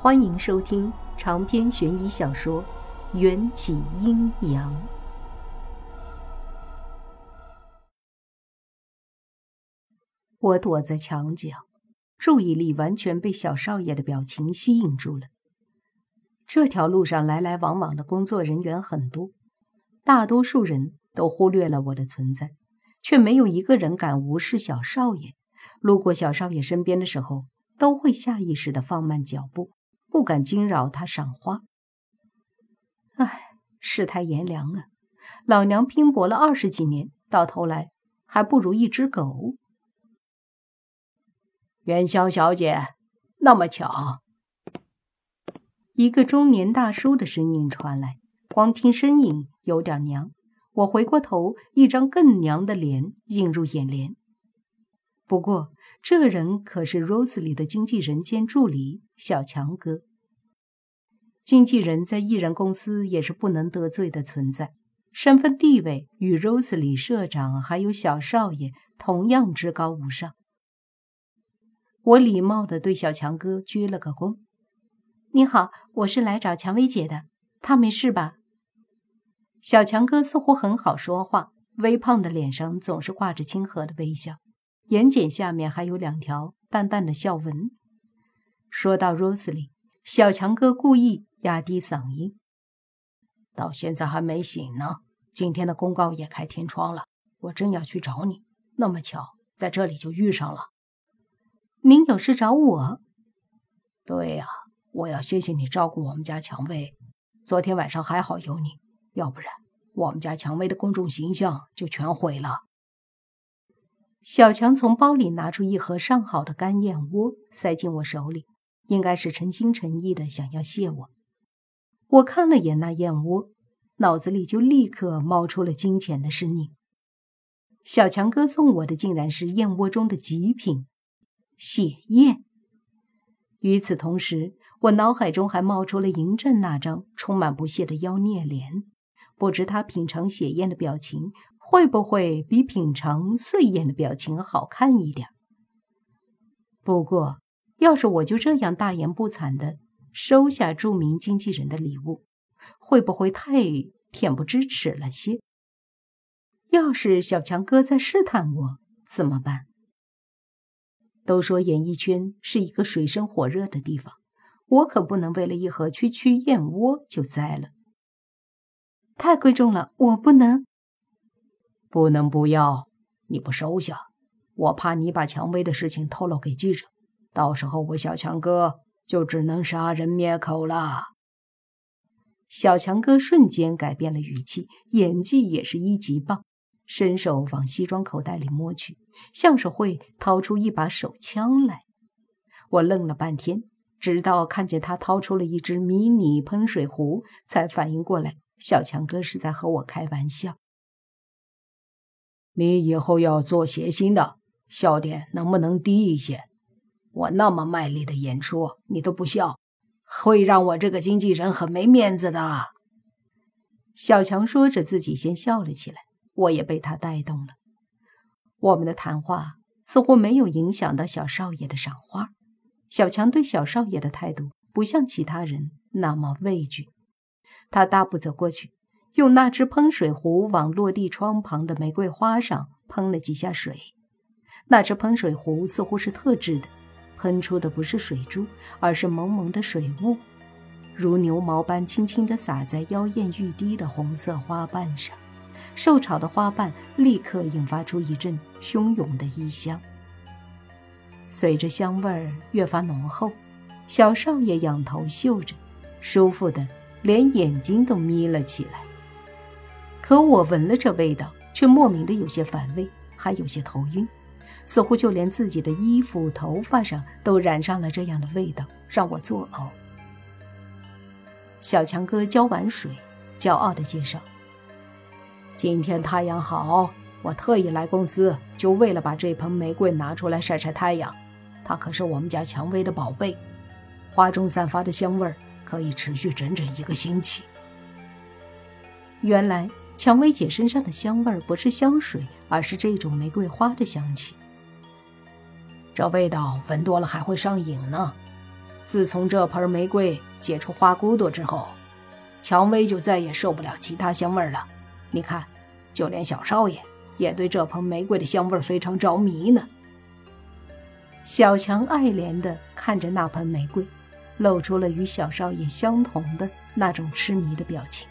欢迎收听长篇悬疑小说《缘起阴阳》。我躲在墙角，注意力完全被小少爷的表情吸引住了。这条路上来来往往的工作人员很多，大多数人都忽略了我的存在，却没有一个人敢无视小少爷。路过小少爷身边的时候，都会下意识的放慢脚步。不敢惊扰他赏花。唉，世态炎凉啊！老娘拼搏了二十几年，到头来还不如一只狗。元宵小姐，那么巧！一个中年大叔的声音传来，光听声音有点娘。我回过头，一张更娘的脸映入眼帘。不过，这人可是 Rose 里的经纪人兼助理小强哥。经纪人在艺人公司也是不能得罪的存在，身份地位与 Rose 里社长还有小少爷同样至高无上。我礼貌地对小强哥鞠了个躬：“你好，我是来找蔷薇姐的，她没事吧？”小强哥似乎很好说话，微胖的脸上总是挂着亲和的微笑。眼睑下面还有两条淡淡的笑纹。说到 Rosely，，小强哥故意压低嗓音：“到现在还没醒呢。今天的公告也开天窗了，我正要去找你，那么巧在这里就遇上了。您有事找我？对呀，我要谢谢你照顾我们家蔷薇。昨天晚上还好有你，要不然我们家蔷薇的公众形象就全毁了。”小强从包里拿出一盒上好的干燕窝，塞进我手里，应该是诚心诚意的想要谢我。我看了眼那燕窝，脑子里就立刻冒出了金钱的身影。小强哥送我的竟然是燕窝中的极品血燕。与此同时，我脑海中还冒出了嬴政那张充满不屑的妖孽脸，不知他品尝血燕的表情。会不会比品尝碎燕的表情好看一点？不过，要是我就这样大言不惭的收下著名经纪人的礼物，会不会太恬不知耻了些？要是小强哥在试探我怎么办？都说演艺圈是一个水深火热的地方，我可不能为了一盒区区燕窝就栽了。太贵重了，我不能。不能不要，你不收下，我怕你把蔷薇的事情透露给记者，到时候我小强哥就只能杀人灭口了。小强哥瞬间改变了语气，演技也是一级棒，伸手往西装口袋里摸去，像是会掏出一把手枪来。我愣了半天，直到看见他掏出了一只迷你喷水壶，才反应过来，小强哥是在和我开玩笑。你以后要做谐星的，笑点能不能低一些？我那么卖力的演出，你都不笑，会让我这个经纪人很没面子的。小强说着，自己先笑了起来，我也被他带动了。我们的谈话似乎没有影响到小少爷的赏花。小强对小少爷的态度不像其他人那么畏惧，他大步走过去。用那只喷水壶往落地窗旁的玫瑰花上喷了几下水，那只喷水壶似乎是特制的，喷出的不是水珠，而是蒙蒙的水雾，如牛毛般轻轻地洒在妖艳欲滴的红色花瓣上。受潮的花瓣立刻引发出一阵汹涌的异香。随着香味儿越发浓厚，小少爷仰头嗅着，舒服的连眼睛都眯了起来。可我闻了这味道，却莫名的有些反胃，还有些头晕，似乎就连自己的衣服、头发上都染上了这样的味道，让我作呕。小强哥浇完水，骄傲的介绍：“今天太阳好，我特意来公司，就为了把这盆玫瑰拿出来晒晒太阳。它可是我们家蔷薇的宝贝，花中散发的香味儿可以持续整整一个星期。”原来。蔷薇姐身上的香味不是香水，而是这种玫瑰花的香气。这味道闻多了还会上瘾呢。自从这盆玫瑰结出花骨朵之后，蔷薇就再也受不了其他香味了。你看，就连小少爷也对这盆玫瑰的香味非常着迷呢。小强爱怜地看着那盆玫瑰，露出了与小少爷相同的那种痴迷的表情。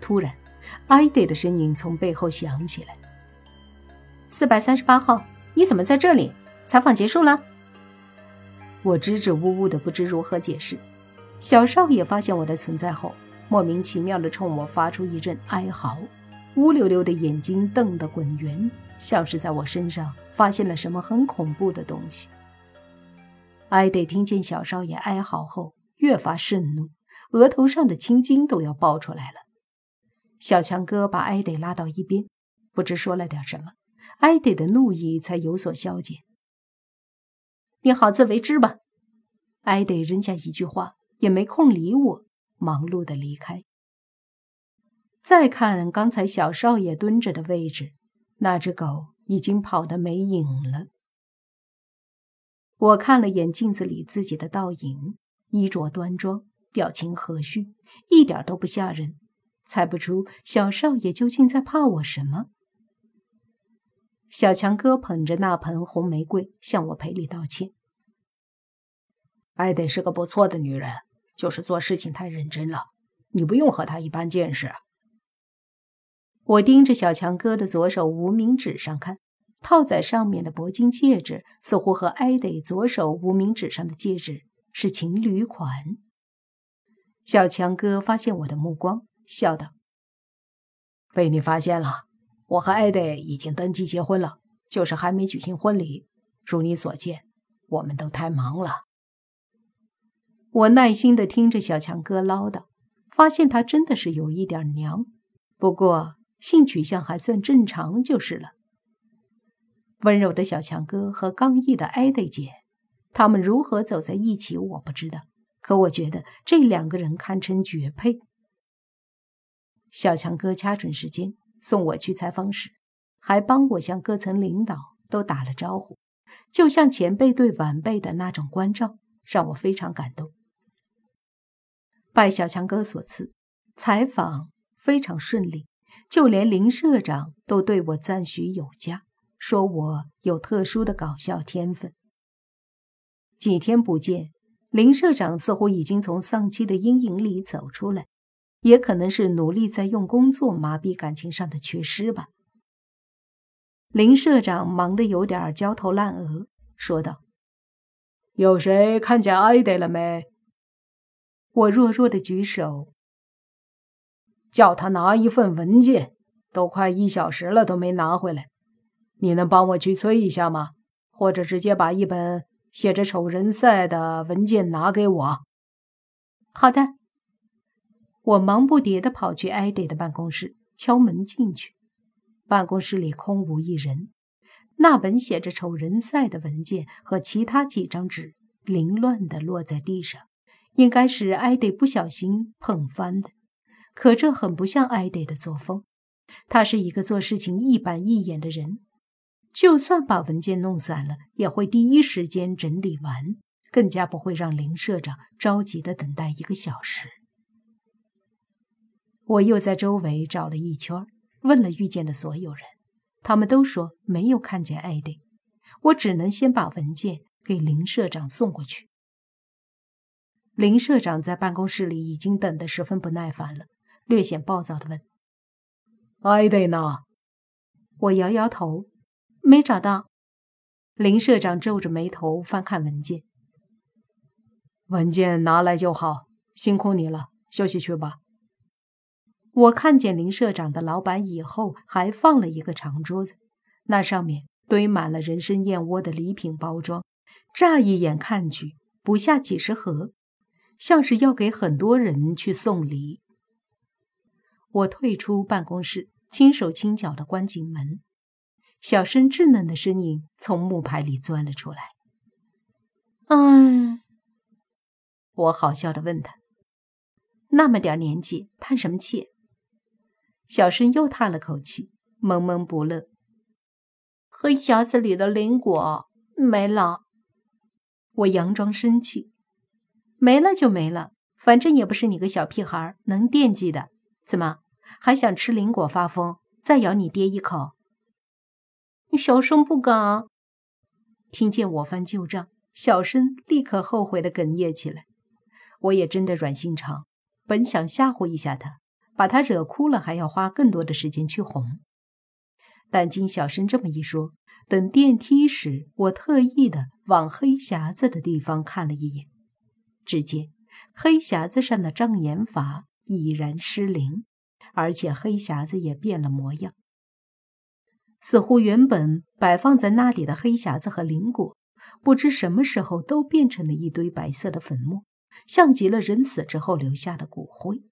突然，艾迪的声音从背后响起来：“四百三十八号，你怎么在这里？采访结束了？”我支支吾吾的，不知如何解释。小少爷发现我的存在后，莫名其妙的冲我发出一阵哀嚎，乌溜溜的眼睛瞪得滚圆，像是在我身上发现了什么很恐怖的东西。艾德听见小少爷哀嚎后，越发盛怒，额头上的青筋都要爆出来了。小强哥把艾德拉到一边，不知说了点什么，艾德的怒意才有所消减。你好自为之吧。艾德扔下一句话，也没空理我，忙碌的离开。再看刚才小少爷蹲着的位置，那只狗已经跑得没影了。我看了眼镜子里自己的倒影，衣着端庄，表情和煦，一点都不吓人。猜不出小少爷究竟在怕我什么。小强哥捧着那盆红玫瑰向我赔礼道歉。艾德是个不错的女人，就是做事情太认真了，你不用和她一般见识。我盯着小强哥的左手无名指上看，套在上面的铂金戒指似乎和艾德左手无名指上的戒指是情侣款。小强哥发现我的目光。笑道：“被你发现了，我和艾德已经登记结婚了，就是还没举行婚礼。如你所见，我们都太忙了。”我耐心的听着小强哥唠叨，发现他真的是有一点娘，不过性取向还算正常就是了。温柔的小强哥和刚毅的艾德姐，他们如何走在一起我不知道，可我觉得这两个人堪称绝配。小强哥掐准时间送我去采访室，还帮我向各层领导都打了招呼，就像前辈对晚辈的那种关照，让我非常感动。拜小强哥所赐，采访非常顺利，就连林社长都对我赞许有加，说我有特殊的搞笑天分。几天不见，林社长似乎已经从丧妻的阴影里走出来。也可能是努力在用工作麻痹感情上的缺失吧。林社长忙得有点焦头烂额，说道：“有谁看见艾德了没？”我弱弱的举手，叫他拿一份文件，都快一小时了都没拿回来。你能帮我去催一下吗？或者直接把一本写着丑人赛的文件拿给我？好的。我忙不迭地跑去艾迪的办公室，敲门进去。办公室里空无一人，那本写着“丑人赛”的文件和其他几张纸凌乱地落在地上，应该是艾迪不小心碰翻的。可这很不像艾迪的作风，他是一个做事情一板一眼的人，就算把文件弄散了，也会第一时间整理完，更加不会让林社长着急的等待一个小时。我又在周围找了一圈，问了遇见的所有人，他们都说没有看见艾迪。我只能先把文件给林社长送过去。林社长在办公室里已经等得十分不耐烦了，略显暴躁地问：“艾迪呢？”我摇摇头，没找到。林社长皱着眉头翻看文件：“文件拿来就好，辛苦你了，休息去吧。”我看见林社长的老板椅后还放了一个长桌子，那上面堆满了人参燕窝的礼品包装，乍一眼看去不下几十盒，像是要给很多人去送礼。我退出办公室，轻手轻脚地关紧门，小声稚嫩的声音从木牌里钻了出来：“嗯。”我好笑的问他：“那么点年纪，叹什么气？”小生又叹了口气，闷闷不乐。黑匣子里的灵果没了。我佯装生气：“没了就没了，反正也不是你个小屁孩能惦记的。怎么还想吃灵果发疯，再咬你爹一口？”小生不敢。听见我翻旧账，小生立刻后悔的哽咽起来。我也真的软心肠，本想吓唬一下他，把他惹哭了，还要花更多的时间去哄。但经小生这么一说，等电梯时，我特意的往黑匣子的地方看了一眼，只见黑匣子上的障眼法已然失灵，而且黑匣子也变了模样，似乎原本摆放在那里的黑匣子和灵果，不知什么时候都变成了一堆白色的粉末，像极了人死之后留下的骨灰。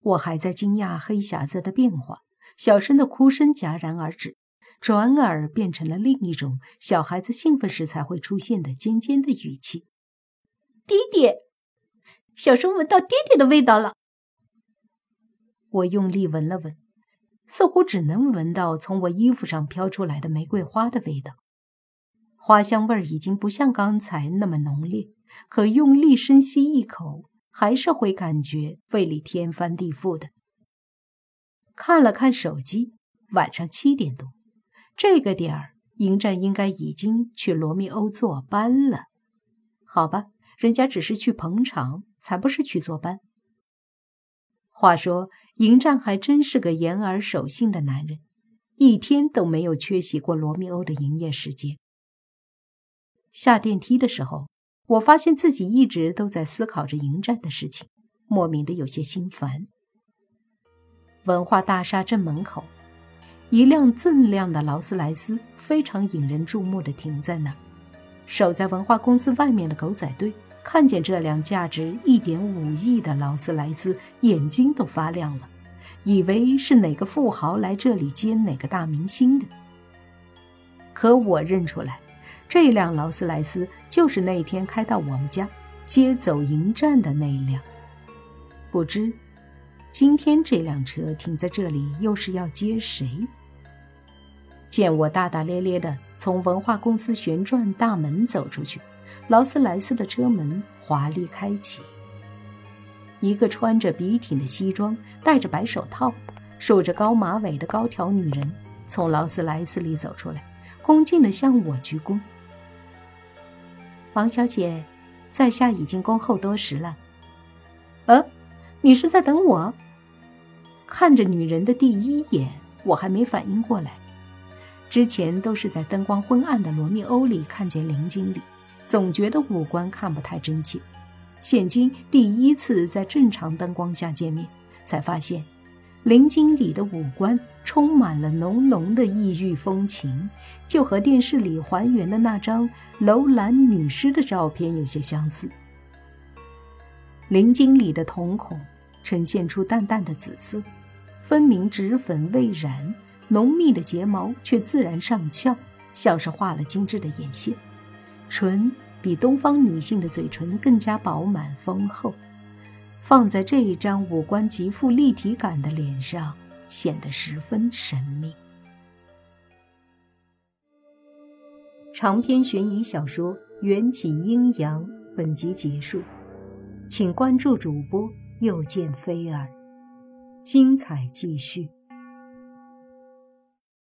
我还在惊讶黑匣子的变化。小声的哭声戛然而止，转而变成了另一种小孩子兴奋时才会出现的尖尖的语气：“爹爹！”小声闻到爹爹的味道了。我用力闻了闻，似乎只能闻到从我衣服上飘出来的玫瑰花的味道。花香味儿已经不像刚才那么浓烈，可用力深吸一口，还是会感觉胃里天翻地覆的。看了看手机，晚上七点多，这个点儿，迎战应该已经去罗密欧坐班了。好吧，人家只是去捧场，才不是去坐班。话说，迎战还真是个言而守信的男人，一天都没有缺席过罗密欧的营业时间。下电梯的时候，我发现自己一直都在思考着迎战的事情，莫名的有些心烦。文化大厦正门口，一辆锃亮的劳斯莱斯非常引人注目的停在那儿。守在文化公司外面的狗仔队看见这辆价值一点五亿的劳斯莱斯，眼睛都发亮了，以为是哪个富豪来这里接哪个大明星的。可我认出来，这辆劳斯莱斯就是那天开到我们家接走迎战的那一辆。不知。今天这辆车停在这里，又是要接谁？见我大大咧咧的从文化公司旋转大门走出去，劳斯莱斯的车门华丽开启，一个穿着笔挺的西装、戴着白手套、梳着高马尾的高挑女人从劳斯莱斯里走出来，恭敬地向我鞠躬：“王小姐，在下已经恭候多时了。”呃。你是在等我？看着女人的第一眼，我还没反应过来。之前都是在灯光昏暗的罗密欧里看见林经理，总觉得五官看不太真切。现今第一次在正常灯光下见面，才发现林经理的五官充满了浓浓的异域风情，就和电视里还原的那张楼兰女尸的照片有些相似。林经理的瞳孔。呈现出淡淡的紫色，分明脂粉未染，浓密的睫毛却自然上翘，像是画了精致的眼线。唇比东方女性的嘴唇更加饱满丰厚，放在这一张五官极富立体感的脸上，显得十分神秘。长篇悬疑小说《缘起阴阳》本集结束，请关注主播。又见菲儿，精彩继续。